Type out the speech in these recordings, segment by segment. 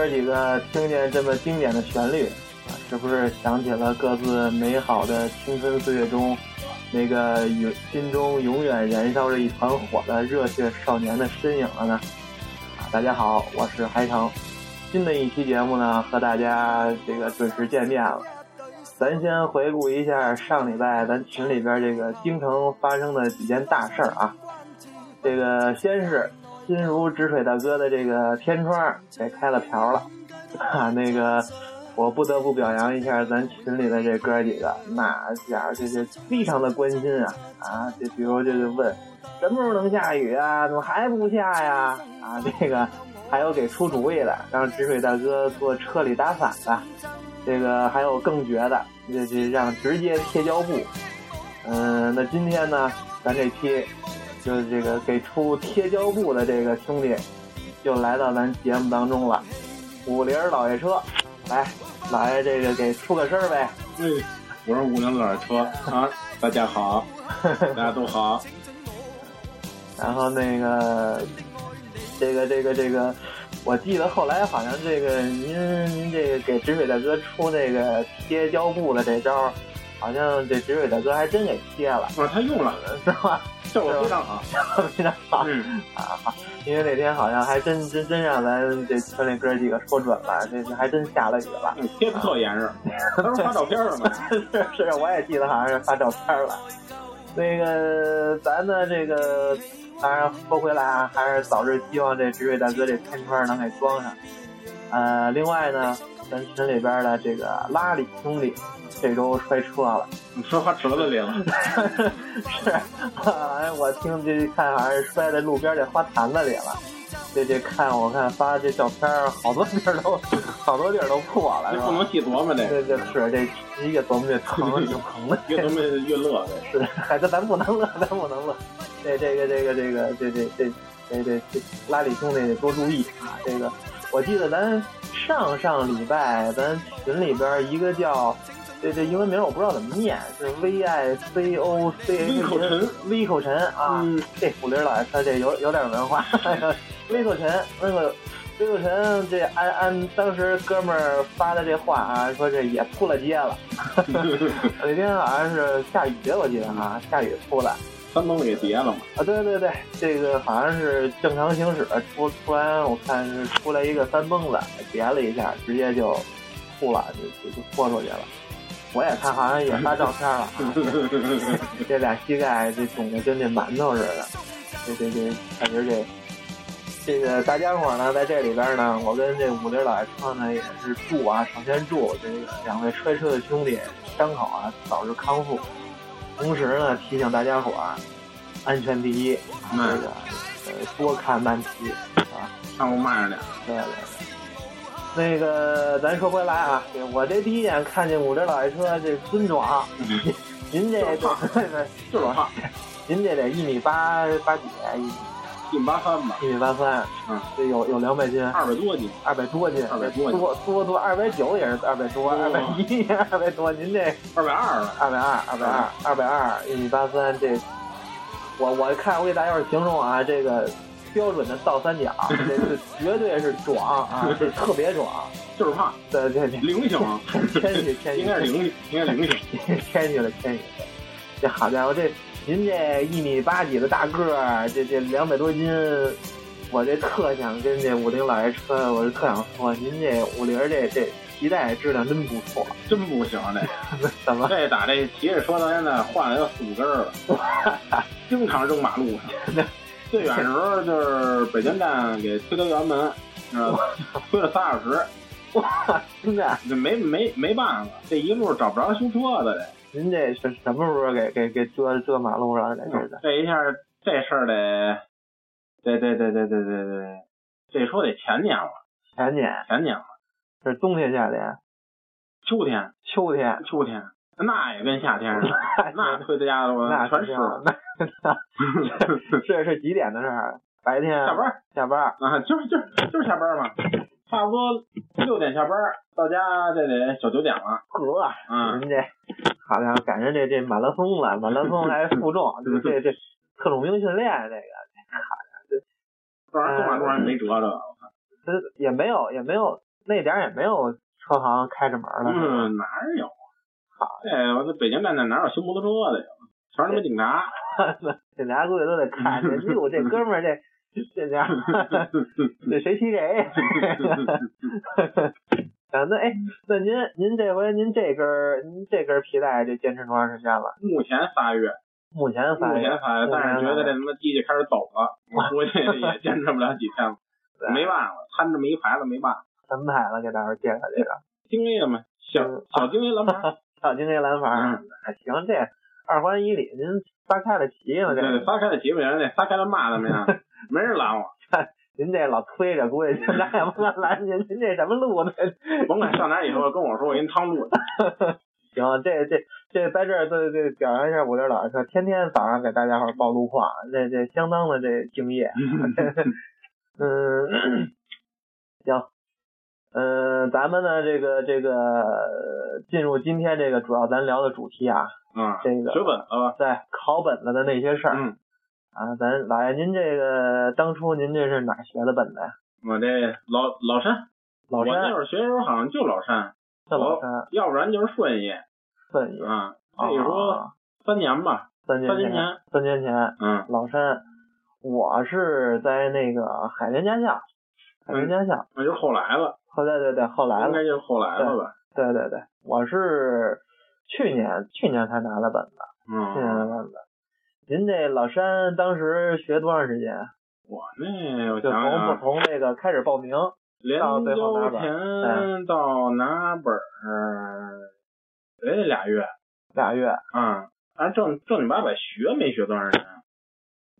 哥几个听见这么经典的旋律，啊，是不是想起了各自美好的青春岁月中，那个永心中永远燃烧着一团火的热血少年的身影了呢？啊，大家好，我是海城，新的一期节目呢，和大家这个准时见面了。咱先回顾一下上礼拜咱群里边这个京城发生的几件大事儿啊。这个先是心如止水大哥的这个天窗给开了瓢了，啊，那个我不得不表扬一下咱群里的这哥几个，那家伙这是非常的关心啊啊！这比如就是问什么时候能下雨啊？怎么还不下呀？啊，这个还有给出主意的，让止水大哥坐车里打伞的。这个还有更绝的，这这让直接贴胶布。嗯，那今天呢，咱这期就是这个给出贴胶布的这个兄弟，就来到咱节目当中了。五菱老爷车，来，老爷这个给出个声呗。嗯，我是五菱老爷车啊，大家好，大家都好。然后那个，这个这个这个。我记得后来好像这个您您这个给止水大哥出那个贴胶布的这招，好像这止水大哥还真给贴了。不是他用了 是吧？效果非常好，非常好。嗯啊好，因为那天好像还真真真让咱这村里哥几个说准了，这这还真下了雨了。贴特严实，他不是发照片了吗？是是，我也记得好像是发照片了。那个咱的这个。当然，说回来啊，还是早日希望这直水大哥这天窗能给装上。呃，另外呢，咱群里边的这个拉里兄弟这周摔车了，你说花池子里了？是，哎，我听这看好像是摔在路边这花坛子里了。这这看我看发这照片，好多地儿都好多地儿都破了，这不能细琢磨这。这这是这越琢磨越疼，越疼的。越琢磨越乐，是，孩子咱不能乐，咱不能乐。这这个这个这个这这这这这这拉里兄弟得多注意啊！这个我记得咱上上礼拜咱群里边一个叫这这英文名我不知道怎么念，是 V I C O C H 口沉 V 口陈啊！这虎林老爷他这有有点文化。微口沉，那个微口沉，这按按当时哥们儿发的这话啊，说这也扑了街了。那天好像是下雨，我记得啊，下雨扑了。三蹦子给叠了嘛？啊，对对对，这个好像是正常行驶，突突然我看是出来一个三蹦子，叠了一下，直接就吐了，就就拖出去了。我也看，好像也发照片了，这俩膝盖这肿的跟那馒头似的。这这这，感觉这。这个大家伙呢，在这里边呢，我跟这五林老爷车呢也是祝啊，首先祝这个两位摔车的兄弟伤口啊早日康复。同时呢，提醒大家伙儿，安全第一，那个呃多看慢骑啊，上路慢着点。对对对。那个咱说回来啊，我这第一眼看见五菱老爷车这尊壮，您这这就老胖，您这得一米八八几一。一米八三吧，一米八三，嗯，这有有两百斤，二百多斤，二百多斤，二百多，多多多，二百九也是二百多，二百一也 二百多，您这二百二了，二百二，二百二，二百二，一米八三，这我我看我给大家伙形容啊，这个标准的倒三角，这是 绝对是壮啊，这特别壮，就是胖，对对对，灵性，谦虚谦虚，应该是灵性，应该灵性，谦虚了谦虚，这好家伙这。您这一米八几的大个儿，这这两百多斤，我这特想跟这五菱老爷车，我就特想说，您这五菱这这皮带质量真不错，真不行这 怎么？这打这骑着车到现在换了有四五根了，经常扔马路上。最远的时候就是北京站给推到辕门，知道吧？推了仨小时，哇，真的，这没没没办法，这一路找不着修车的这。您这是什么时候给给给遮遮马路上这是？这一下这事儿得，对对对对对对对，这说得前年了。前年。前年了。是冬天夏天？秋天。秋天。秋天。那也跟夏天似的。那回到家了，那全湿了。这是几点的事儿？白天。下班。下班。啊，就是就是就是下班嘛。差不多六点下班，到家这得小九点了。呵，您这好像赶上这这马拉松了，马拉松还负重，这这这特种兵训练这个，好像这。不然坐马路上没辙着。这也没有也没有那点儿也没有车行开着门了。嗯，哪有？好，这我这北京站那哪有修摩托车的呀？全是他妈警察。警察估计都得看着，哟，这哥们儿这 这家，这谁踢谁？啊，那哎，那您您这回您这根您这根皮带这坚持多长时间了？目前仨月。目前仨月。目前仨月，但是觉得这他妈机器开始抖了，我估计也坚持不了几天了。没办法，摊这么一牌子没办法。什么牌子？给大伙介绍介绍。精 A 的嘛，小小精 A 蓝牌。小精 A 蓝牌，还行，这二环以里您撒开了骑嘛？对，撒开了骑不行，得撒开了骂怎么样？没人拦我。您这老推着，估计咱也不敢拦您。您这什么路呢？甭管上哪以后跟我说，我给您趟路。行，这这这在这儿这这表扬一下我这老师，天天早上给大家伙报路况，这这相当的这敬业。嗯，行，嗯，咱们呢这个这个进入今天这个主要咱聊的主题啊，嗯，这个学本子对考本子的那些事儿，嗯，啊，咱老爷您这个当初您这是哪学的本子呀？我这老老山，老山，我那会儿学的时候好像就老山，就老山，要不然就是顺义，顺义啊，可以说三年吧，三年前，三年前，嗯，老山。我是在那个海淀驾校，海淀驾校，那就后来了。后对对对，后来了，应该就是后来了吧？对对对，我是去年去年才拿的本子，嗯，去年的本子。您这老山当时学多长时间？我那我就从从那个开始报名，到最后拿本，到拿本儿，得俩月，俩月。嗯，俺正正经八百学没学多长时间。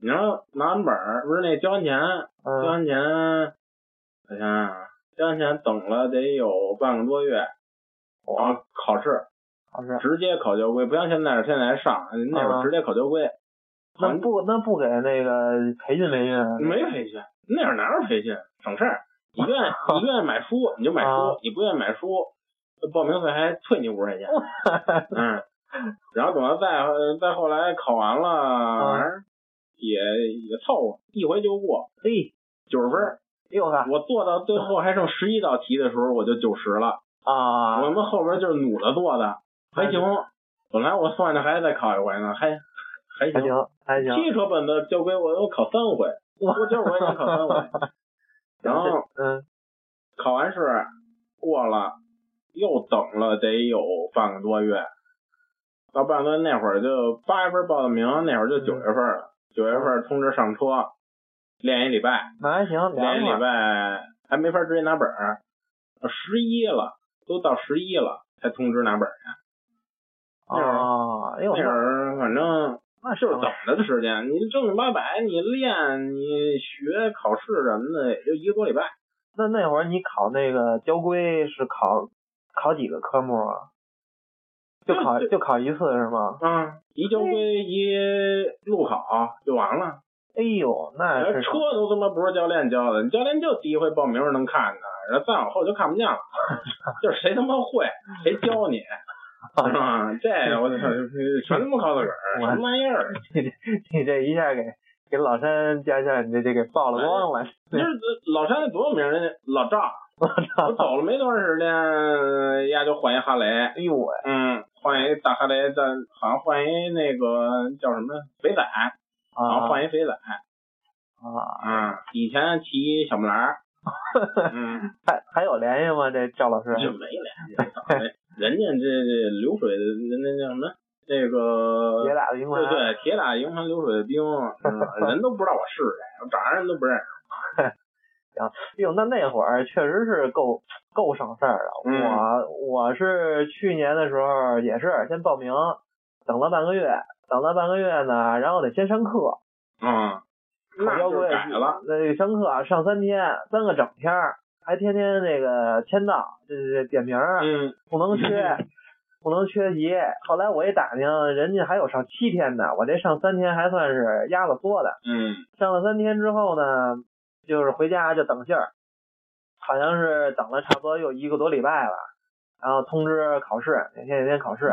你要拿完本儿，不是那交完钱，交完钱，我想想，交完钱等了得有半个多月，然后考试，直接考交规，不像现在现在上那会儿直接考交规。那不那不给那个培训培训？没培训，那会儿哪有培训，省事儿。你愿意你愿意买书你就买书，你不愿意买书，报名费还退你五十块钱。嗯，然后等到再再后来考完了。也也凑合，一回就过。嘿，九十分儿，呦呵，我做到最后还剩十一道题的时候，我就九十了。啊，我们后边就是努着做的，还行。本来我算着还得再考一回呢，还还行还行。汽车本的交规我都考三回，我就是我也考三回。然后嗯，考完试过了，又等了得有半个多月。到半个多那会儿就八月份报的名，那会儿就九月份了。九月份通知上车，练一礼拜，那还行，练一礼拜还没法直接拿本儿。十一了，都到十一了才通知拿本儿去。啊，那会儿反正那就是等着的时间。你正经八百，你练，你学考试什么的，也就一个多礼拜。那那会儿你考那个交规是考考几个科目啊？就考就考一次是吗？嗯，一交规一路考就完了。哎呦，那是车都他妈不是教练教的，你教练就第一回报名能看的，然后再往后就看不见了。就是谁他妈会，谁教你，是吧？这我操，全他妈靠自个儿，什么玩意儿？你这你这一下给给老山家校你这这给曝了光了。就是老山多有名人家老赵，我走了没多长时间，丫就换一哈雷。哎呦喂，嗯。换一大哈雷，咱好像换一那个叫什么肥仔，好像，换一肥仔，啊，嗯，以前骑小木兰，嗯，还还有联系吗？这赵老师？就没联系，人家这这流水的那那叫什么？这个铁打的营盘，对对，铁打营盘流水的兵，人都不知道我是谁，我长啥人都不认识。行，哟，那那会儿确实是够够省事儿的。我我是去年的时候也是先报名，等了半个月，等了半个月呢，然后得先上课。嗯，那就改了。那上课上三天，三个整天，还天天那个签到，这这点名，嗯，不能缺，不能缺席。后来我一打听，人家还有上七天的，我这上三天还算是压了缩的。嗯，上了三天之后呢？就是回家就等信儿，好像是等了差不多有一个多礼拜了，然后通知考试哪天哪天考试，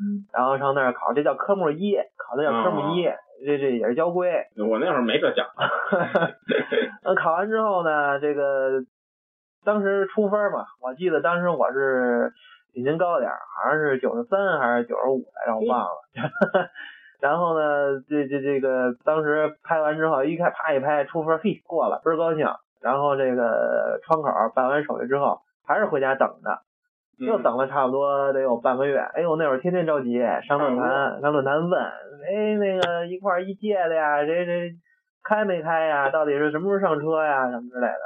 嗯，然后上那儿考，这叫科目一，考的叫科目一，这这也是交规。我那会儿没这讲。那考完之后呢，这个当时出分嘛，我记得当时我是比您高点儿，好像是九十三还是九十五来着，我忘了。然后呢，这这这个当时拍完之后，一开啪一拍出分，嘿过了，倍儿高兴。然后这个窗口办完手续之后，还是回家等着，又等了差不多得有半个月。哎呦，那会儿天天着急，上论坛上论坛问，哎那个一块一届的呀，谁谁开没开呀？到底是什么时候上车呀？什么之类的。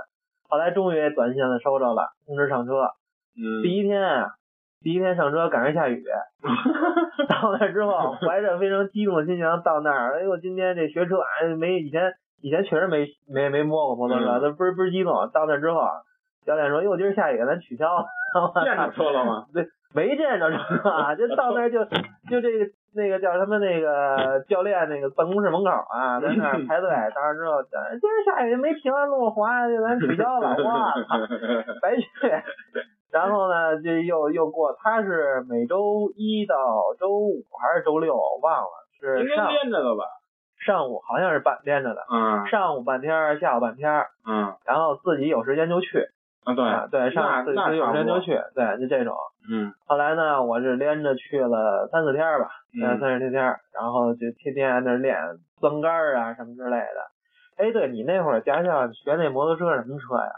后来终于短信的收着了，通知上车。嗯。第一天。第一天上车赶上下雨，到那之后 怀着非常激动的心情到那儿，哎呦，今天这学车哎没以前以前确实没没没摸过摩托车，那倍儿倍儿激动。到那之后，教练说，哟，今儿下雨，咱取消。见着车了吗？对，没见着车啊，就到那儿就就这个那个叫什么那个 教练那个办公室门口啊，在那儿排队。当时之后，今儿下雨没平安路滑，就咱取消了。哇，白去。然后呢，就又又过，他是每周一到周五还是周六，我忘了，是应该连着的吧？上午好像是半连着的，嗯，上午半天，下午半天，嗯，然后自己有时间就去，啊对对，上有时间就去，对，就这种，嗯。后来呢，我是连着去了三四天吧，三三四天，然后就天天在那练增杆啊什么之类的。哎，对你那会儿驾校学那摩托车什么车呀？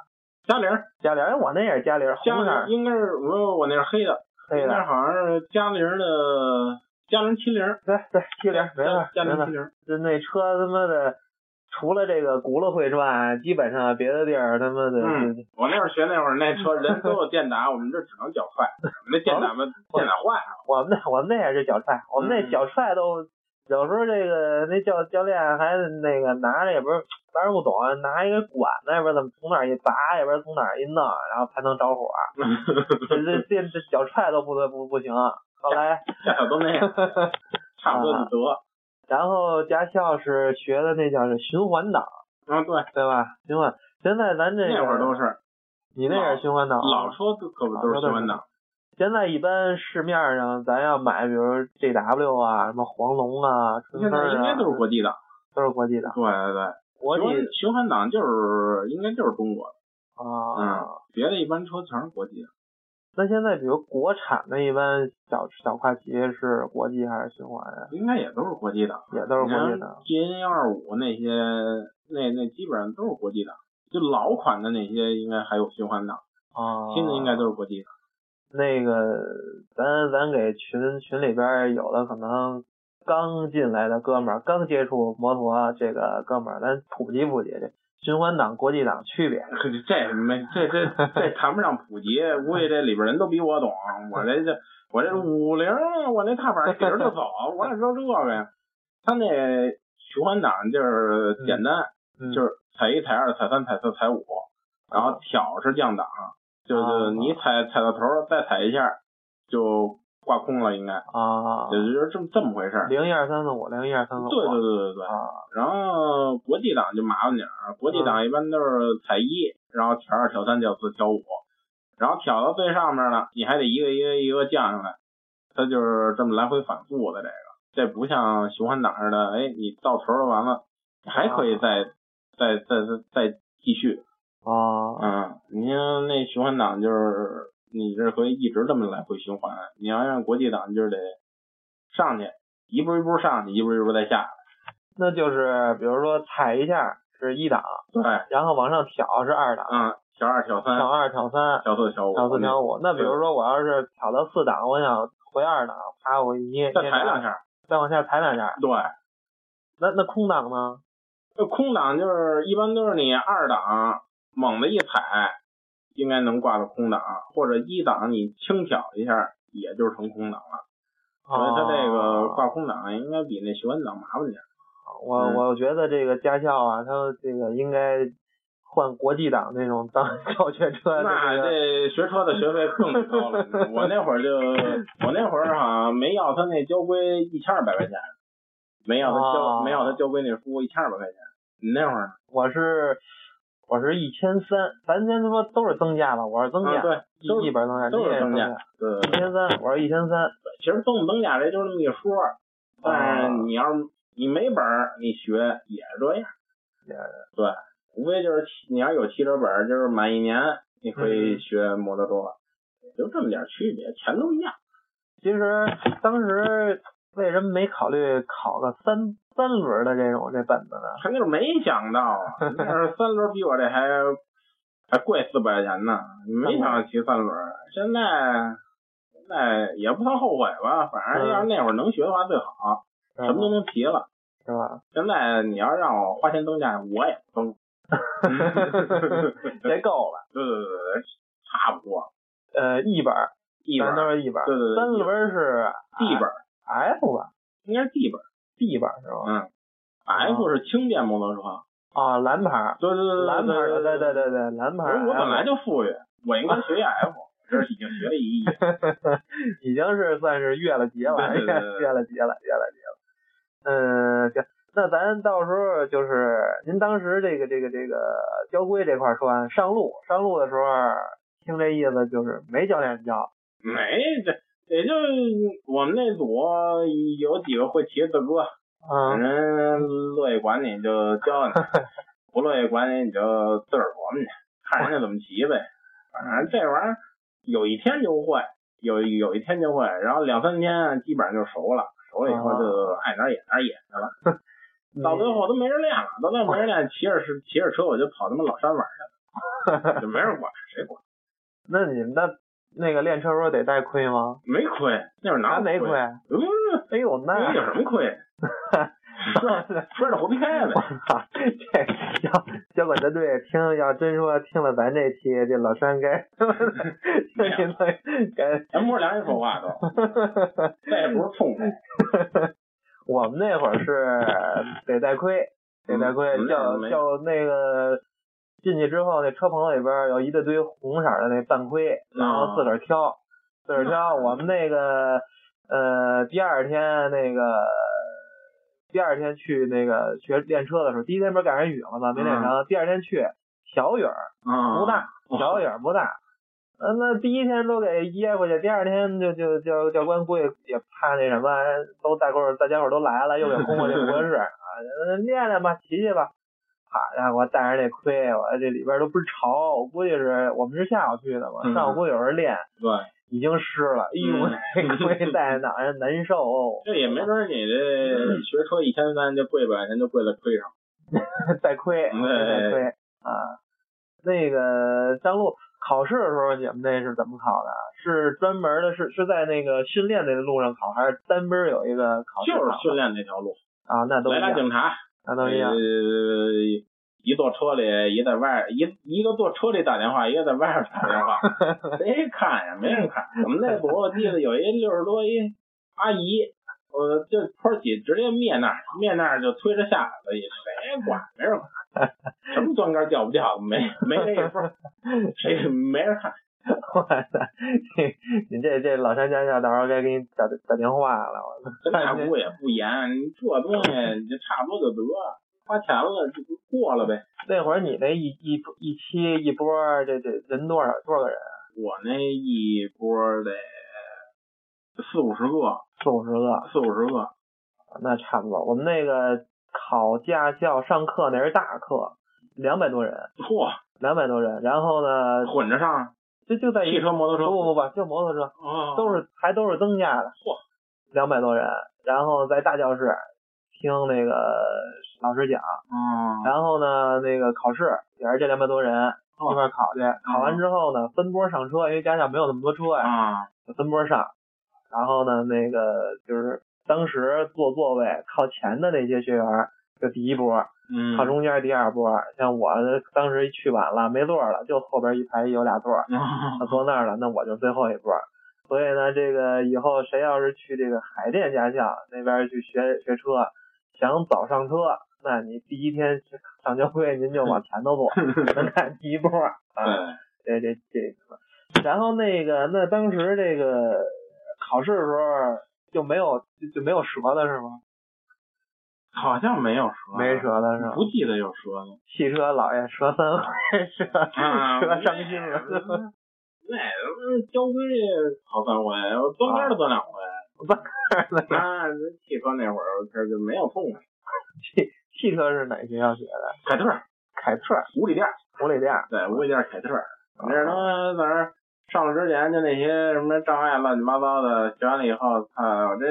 嘉陵，嘉陵，我那也是嘉陵，红色，应该是我我那是黑的，黑的，那好像是嘉陵的嘉陵七零，对对七零，没错，嘉陵七零，就那车他妈的，除了这个轱辘会转，基本上别的地儿他妈的，嗯，我那会儿学那会儿那车人都有电打，我们这只能脚踹，那电打嘛电打坏了，我们那 我们那也是脚踹，我们那脚踹都。有时候这个那教教练还那个拿着也不是，咱也不懂，拿一个管子，也不知道怎么从哪一拔，也不知道从哪一弄，然后才能着火。这这这脚踹都不得不不行。后来都那样，差不多就得。然后驾校是学的那叫是循环档。啊，对对吧？循环。现在咱这那会儿都是。你那也是循环档。老车可不都是循环档。现在一般市面上咱要买，比如 G W 啊，什么黄龙啊，现在应该都是国际的，都是国际的。对对对，国际循环档就是应该就是中国的啊，嗯，别的一般车全是国际的。那现在比如国产的一般小小跨骑是国际还是循环呀？应该也都是国际的，也都是国际的。T N 幺二五那些，那那基本上都是国际的，就老款的那些应该还有循环的啊，新的应该都是国际的。那个，咱咱给群群里边有的可能刚进来的哥们儿，刚接触摩托这个哥们儿，咱普及普及这循环档、国际档区别。这没这这这 谈不上普及，估计这里边人都比我懂。我这这我这五菱，我那踏板提着就走，我哪知道这个呀？他那循环档就是简单，就是踩一、踩二、踩三、踩四、踩五，然后挑是降档。就是你踩踩到头，再踩一下，就挂空了，应该啊，也就是这么这么回事儿。零一二三四五，零一二三四五。对对对对对。啊。然后国际档就麻烦点儿，国际档一般都是踩一，然后挑二、挑三、挑四、挑五，然后挑到最上面了，你还得一个一个一个降下来，它就是这么来回反复的这个。这不像循环档似的，哎，你到头了完了，还可以再再再再再继续。啊，嗯，你像那循环档就是你这可以一直这么来回循环，你要让国际档就是得上去一步一步上去，一步一步再下来。那就是比如说踩一下是一档，对，然后往上挑是二档，嗯，挑二挑三，挑二挑三，挑四挑五，挑四挑五。那比如说我要是挑到四档，我想回二档，啪我一捏，再踩两下，再往下踩两下。对，那那空档呢？那空档就是一般都是你二档。猛的一踩，应该能挂到空档，或者一档你轻挑一下，也就是成空档了。所以它这个挂空档应该比那旋转档麻烦点。我我觉得这个驾校啊，它这个应该换国际档那种当教学车。那这学车的学费更高了。我那会儿就我那会儿好像没要他那交规一千二百块钱，没要他交没要他交规那书一千二百块钱。你那会儿？我是。我是一千三，咱先说都是增价吧，我是增价，对，一基本增价，都是增价，对，一千三，我是一千三。其实增不增价这就是那么一说，但是你要是你没本儿，你学也是这样，也对，无非就是你要有汽车本儿，就是满一年你可以学摩托车，就这么点区别，钱都一样。其实当时为什么没考虑考个三三轮的这种这本子呢？肯定是没想到啊，那是三轮比我这还还贵四百块钱呢，没想到骑三轮。现在现在也不算后悔吧，反正要是那会儿能学的话最好，什么都能骑了，是吧？现在你要让我花钱增驾，我也不增。这够了。对对对对，差不多。呃，一本，一本都是一本。对对对。三轮是 D 本，F 吧？应该是 D 本，D 本是吧？嗯，F 是轻便摩托车。啊，蓝牌。对对对蓝牌的，对对对对，蓝牌。我本来就富裕，我应该学一 F，这已经学了一亿。已经是算是越了级了，越了级了，越了级了。嗯，行。那咱到时候就是您当时这个这个这个交规这块说完上路上路的时候，听这意思就是没教练教，没这也就我们那组有几个会骑的哥，嗯，人乐意管你就教你，不乐意管你你就自个儿琢磨去，看人家怎么骑呗。反正这玩意儿有一天就会，有有一天就会，然后两三天基本上就熟了，熟了以后就爱哪演哪演去了。到最后都没人练了，到最后没人练，骑着是骑着车我就跑他妈老山玩去了，就没人管，谁管？那你们那那个练车时候得带盔吗？没盔，那会儿哪没盔？嗯，哎呦，那有什么盔？摔着活皮开呗！我操，这要交管大队听要真说听了咱这期，这老山该，该咱摸良心说话都，再也不是冲的。我们那会儿是得带盔，得带盔，叫叫那个进去之后，那车棚里边有一大堆红色的那半盔，然后自个儿挑，自个儿挑。我们那个呃第二天那个第二天去那个学练车的时候，第一天不是赶上雨了吗？没练成。第二天去小雨儿，不大，小雨儿不大。嗯，那第一天都给噎过去，第二天就就教教官估计也怕那什么，都大伙大家伙都来了，又给轰过去不合适 啊，练练吧，骑骑吧。好家伙，带着这盔，我这里边都不是潮，我估计是我们是下午去的嘛，上午估计有人练，对，已经湿了，哎呦，这盔戴脑袋难受。这也没准你这 学车一千三，就跪百块钱就跪在盔上，带盔，带盔啊，那个张璐。考试的时候，你们那是怎么考的？是专门的，是是在那个训练那路上考，还是单边有一个考试？就是训练那条路啊，那都一样。警察，那都一样。一坐车里，一在外，一一个坐车里打电话，一个在外边打电话，谁看呀？没人看。我们那组我记得有一六十多一阿姨，我就坡起直接灭那儿，灭那儿就推着下来了，谁管？没人管。什么断杆掉不掉？没没那一份，谁没人看？哇塞，你这 这老山家校到时候该给你打打电话了。侦查部也不严，这东西 就差不多就得了，花钱了就过了呗。那会儿你那一一一期一波，这这人多少多少个人？我那一波得四五十个，四五十个，四五十个，那差不多。我们那个。考驾校上课那是大课，两百多人，嚯，两百多人，然后呢，混着上，就就在汽车摩托车，不不不，就摩托车，都是还都是增加的，嚯，两百多人，然后在大教室听那个老师讲，嗯，然后呢，那个考试也是这两百多人一块考去，考完之后呢，分波上车，因为驾校没有那么多车呀，就分波上，然后呢，那个就是。当时坐座位靠前的那些学员，就第一波，靠中间第二波。像我当时去晚了，没座了，就后边一排有俩座，他坐那儿了，那我就最后一波。所以呢，这个以后谁要是去这个海淀驾校那边去学学车，想早上车，那你第一天上交规您就往前头坐，能看第一波 啊。这这这，然后那个那当时这个考试的时候。就没有就就没有折的是吗？好像没有说，没说的是吧？不记得有说的。汽车老爷说三回，折折伤心了。那交规好三回，我钻杆儿钻两回。钻杆儿那汽车那会儿这就没有痛快。汽汽车是哪学校学的？凯特，凯特，五里店，五里店。对，五里店凯特。那他妈在那上了之前就那些什么障碍乱七八糟的，学完了以后，操，我，这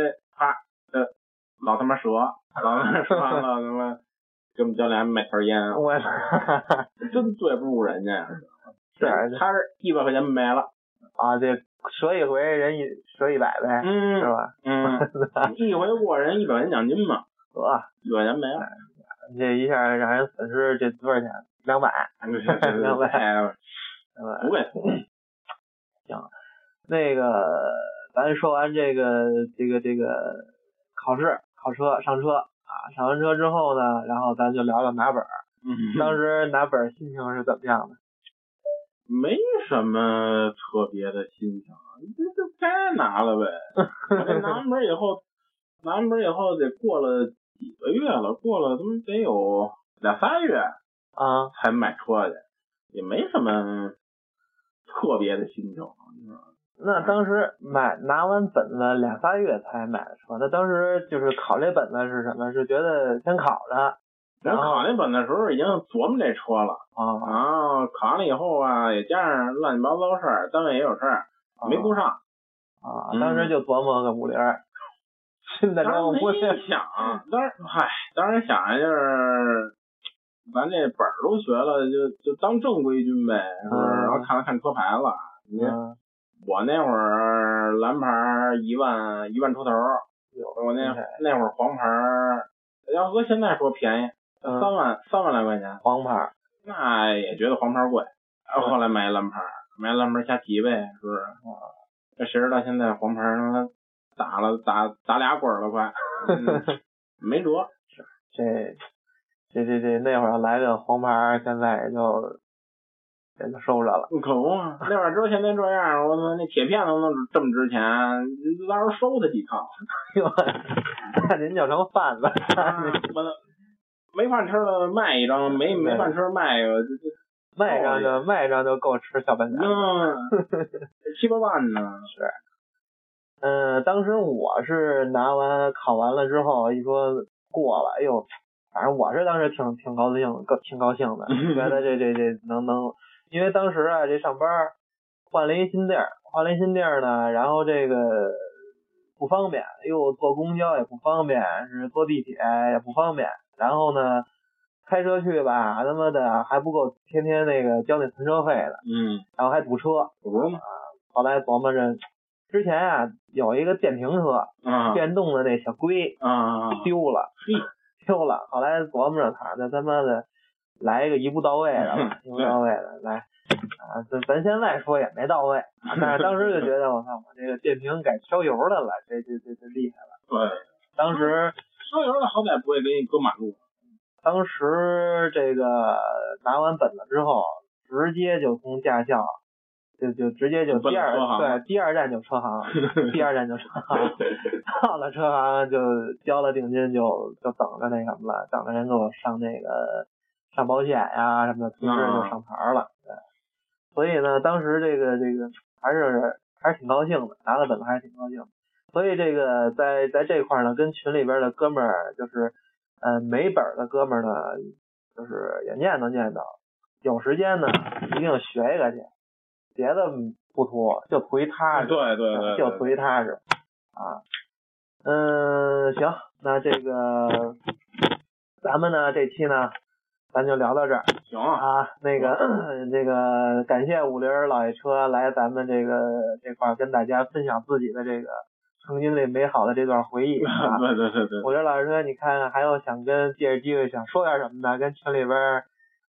老他妈折，老他妈了他妈给我们教练买条烟，我真对不住人家。是他是一百块钱没了啊，这折一回人一折一百呗，嗯，是吧？嗯，一回过人一百块钱奖金嘛，得，一百块钱没了，这一下让人损失这多少钱？两百，两百，两百，不贵。行，那个咱说完这个这个这个考试考车上车啊，上完车之后呢，然后咱就聊聊拿本儿。嗯，当时拿本儿心情是怎么样的？没什么特别的心情，这这该拿了呗。拿完本以后，拿完本以后得过了几个月了，过了他妈得有两仨月啊，才买车去，也没什么特别的心情。那当时买拿完本子两仨月才买的车，那当时就是考这本子是什么？是觉得先考着。然后考那本的时候已经琢磨这车了啊，然后考完了以后啊，也加上乱七八糟事儿，单位也有事儿，没顾上啊。当时就琢磨个五菱，新的车没想，当时嗨，当时想的就是咱这本儿都学了，就就当正规军呗，是不是？然后看了看车牌了，你我那会儿蓝牌一万一万出头，我那那会儿黄牌要搁现在说便宜。三万三万来块钱，黄牌，那也觉得黄牌贵，后来买蓝牌，买蓝牌瞎提呗，是不是？这谁知道现在黄牌他妈打了打打俩滚了快，没辙。这这这这那会儿来个黄牌，现在也就也就收着了。可不嘛，那会儿知道现在这样，我操，那铁片都能这么值钱，到时候收他几套。哟，那您就成贩子。我操！没饭吃了卖一张，没没饭吃卖一个，卖一张就卖一张就够吃小半年。嗯，七八万呢。是，嗯，当时我是拿完考完了之后，一说过了，哎呦，反正我是当时挺挺高兴，挺高兴的，觉得这这这能能，因为当时啊这上班换了一新地儿，换了一新地儿呢，然后这个不方便，又坐公交也不方便，是坐地铁也不方便。然后呢，开车去吧，他妈的还不够天天那个交那存车费的。嗯。然后还堵车。堵吗？后来琢磨着，之前啊有一个电瓶车，电动的那小龟，啊，丢了，丢了。后来琢磨着，他那他妈的来一个一步到位的吧，一步到位的来啊，咱咱现在说也没到位，但是当时就觉得我操，我这个电瓶改烧油的了，这这这这厉害了。对。当时。烧油的好歹不会给你搁马路。当时这个拿完本子之后，直接就从驾校，就就直接就第二对第二站就车行，第二站就车行，到了车行就交了定金，就就等着那什么了，等着人给我上那个上保险呀什么的，同时就上牌了。对，所以呢，当时这个这个还是还是挺高兴的，拿了本子还是挺高兴。所以这个在在这块呢，跟群里边的哥们儿就是，呃，没本的哥们儿呢，就是也念叨念叨，有时间呢一定学一个去，别的不图，就图一踏实。对对对。就图一踏实。啊。嗯，行，那这个咱们呢这期呢，咱就聊到这儿。行啊。那个 这个感谢五菱老爷车来咱们这个这块跟大家分享自己的这个。曾经那美好的这段回忆 啊！对对对对。我这老师说，你看看还有想跟借着机会想说点什么的，跟群里边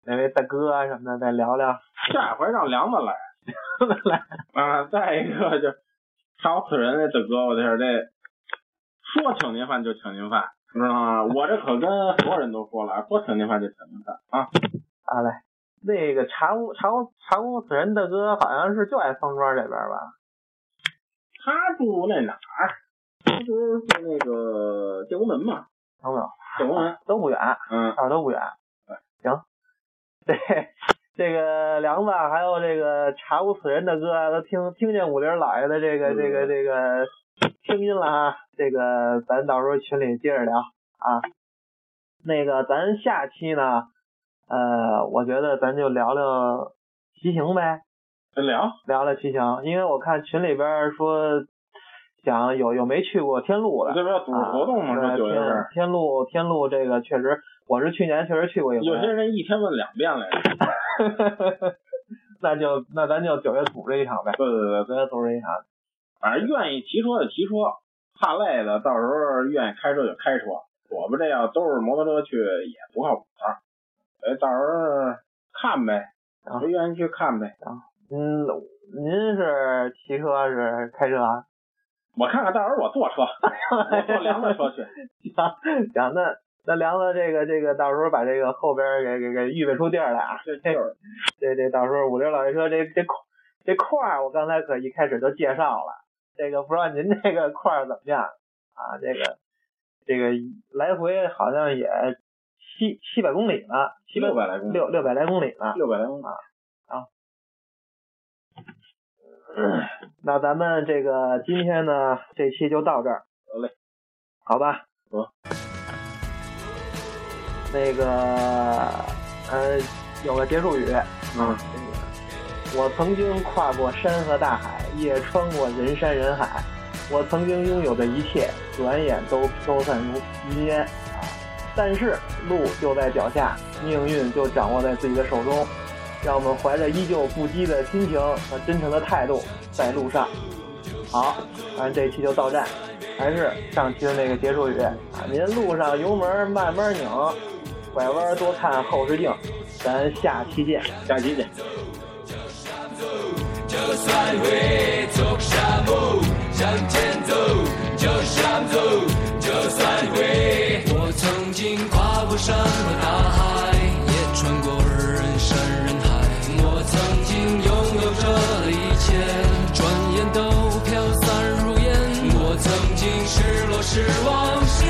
哪位大哥啊什么的再聊聊。下回让梁子来。来。啊，再一个就烧死人那大哥，我这这说请您饭就请您饭，知道吗？我这可跟所有人都说了，说请您饭就请您饭啊。好嘞，那个茶屋茶屋茶屋死人大哥好像是就在方庄这边吧？他住那哪儿？他不是住那个建国门吗？有没有？建国门都不远，嗯，哪都不远。对，行。对，这个梁子还有这个查无此人的歌都听听见武林老爷的这个这个这个声音了啊！这个咱到时候群里接着聊啊。那个咱下期呢，呃，我觉得咱就聊聊骑行呗。聊聊聊骑行，因为我看群里边说，想有有没去过天路的，这不要组织活动吗？啊、九月份。天路天路这个确实，我是去年确实去过一回。有些人一天问两遍来着。那就那咱就九月组织一场呗。对对对，九月组织一场。反正愿意骑车就骑车，怕累的到时候愿意开车就开车。我们这要都是摩托车去也不靠谱。哎，到时候看呗，谁愿意去看呗。啊，嗯，您是骑车是开车啊？我看看，到时候我坐车，我坐梁子车去。行行，那那梁子这个这个，到时候把这个后边给给给预备出地儿来啊。这就是，这这到时候五六老爷车这这这块儿，我刚才可一开始就介绍了。这个不知道您这个块儿怎么样啊？这个这个来回好像也七七百公里了，七六百来公里，六六百来公里了，六百来公里啊啊。那咱们这个今天呢，这期就到这儿。好嘞，好吧。好。那个呃，有个结束语。嗯。我曾经跨过山和大海，也穿过人山人海。我曾经拥有的一切，转眼都飘散如云烟啊！但是路就在脚下，命运就掌握在自己的手中。让我们怀着依旧不羁的心情和真诚的态度，在路上。好，咱这期就到站，还是上期的那个结束语啊！您路上油门慢慢拧，拐弯多看后视镜。咱下期见，下期见。就算会走沙漠，向前走，就走。就算会，我曾经跨过山和大海，也穿过人山人海。我曾经拥有着的一切，转眼都飘散如烟。我曾经失落失望失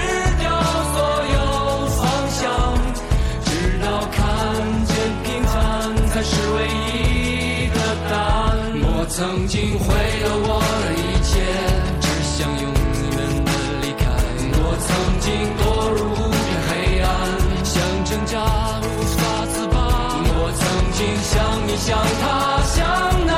曾经毁了我的一切，只想永远的离开。我曾经堕入无边黑暗，想挣扎无法自拔。我曾经像你像他，像那